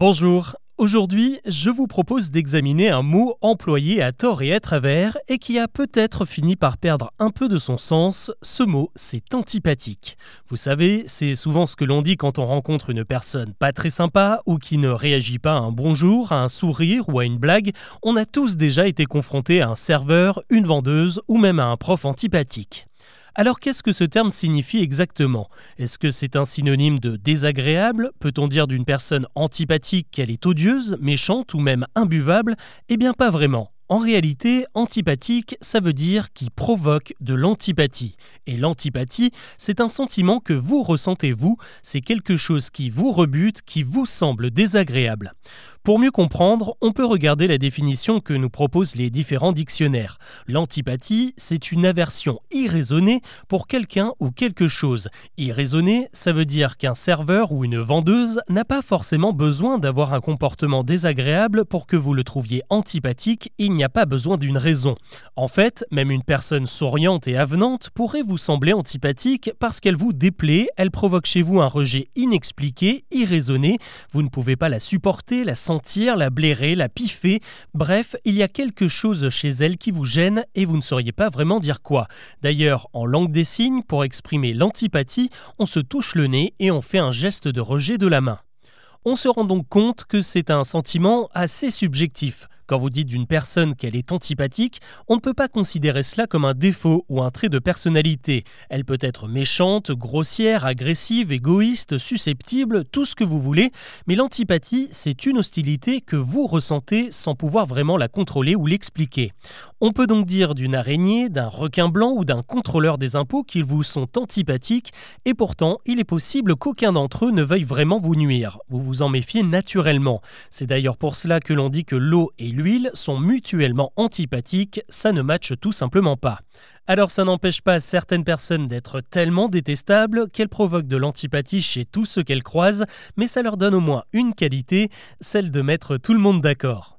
Bonjour. Aujourd'hui, je vous propose d'examiner un mot employé à tort et à travers et qui a peut-être fini par perdre un peu de son sens. Ce mot, c'est antipathique. Vous savez, c'est souvent ce que l'on dit quand on rencontre une personne pas très sympa ou qui ne réagit pas à un bonjour, à un sourire ou à une blague. On a tous déjà été confrontés à un serveur, une vendeuse ou même à un prof antipathique. Alors qu'est-ce que ce terme signifie exactement? Est-ce que c'est un synonyme de désagréable? Peut-on dire d'une personne antipathique qu'elle est odieuse, méchante ou même imbuvable? Eh bien pas vraiment. En réalité, antipathique, ça veut dire qui provoque de l'antipathie. Et l'antipathie, c'est un sentiment que vous ressentez vous, c'est quelque chose qui vous rebute, qui vous semble désagréable. Pour mieux comprendre, on peut regarder la définition que nous proposent les différents dictionnaires. L'antipathie, c'est une aversion irraisonnée pour quelqu'un ou quelque chose. Irraisonnée, ça veut dire qu'un serveur ou une vendeuse n'a pas forcément besoin d'avoir un comportement désagréable pour que vous le trouviez antipathique, il n'y a pas besoin d'une raison. En fait, même une personne souriante et avenante pourrait vous sembler antipathique parce qu'elle vous déplaît, elle provoque chez vous un rejet inexpliqué, irraisonné, vous ne pouvez pas la supporter, la sentir la blairer, la piffer. Bref, il y a quelque chose chez elle qui vous gêne et vous ne sauriez pas vraiment dire quoi. D'ailleurs, en langue des signes, pour exprimer l'antipathie, on se touche le nez et on fait un geste de rejet de la main. On se rend donc compte que c'est un sentiment assez subjectif. Quand vous dites d'une personne qu'elle est antipathique, on ne peut pas considérer cela comme un défaut ou un trait de personnalité. Elle peut être méchante, grossière, agressive, égoïste, susceptible, tout ce que vous voulez, mais l'antipathie, c'est une hostilité que vous ressentez sans pouvoir vraiment la contrôler ou l'expliquer. On peut donc dire d'une araignée, d'un requin blanc ou d'un contrôleur des impôts qu'ils vous sont antipathiques, et pourtant, il est possible qu'aucun d'entre eux ne veuille vraiment vous nuire. Vous vous en méfiez naturellement. C'est d'ailleurs pour cela que l'on dit que l'eau et l'huile sont mutuellement antipathiques, ça ne matche tout simplement pas. Alors ça n'empêche pas certaines personnes d'être tellement détestables qu'elles provoquent de l'antipathie chez tous ceux qu'elles croisent, mais ça leur donne au moins une qualité, celle de mettre tout le monde d'accord.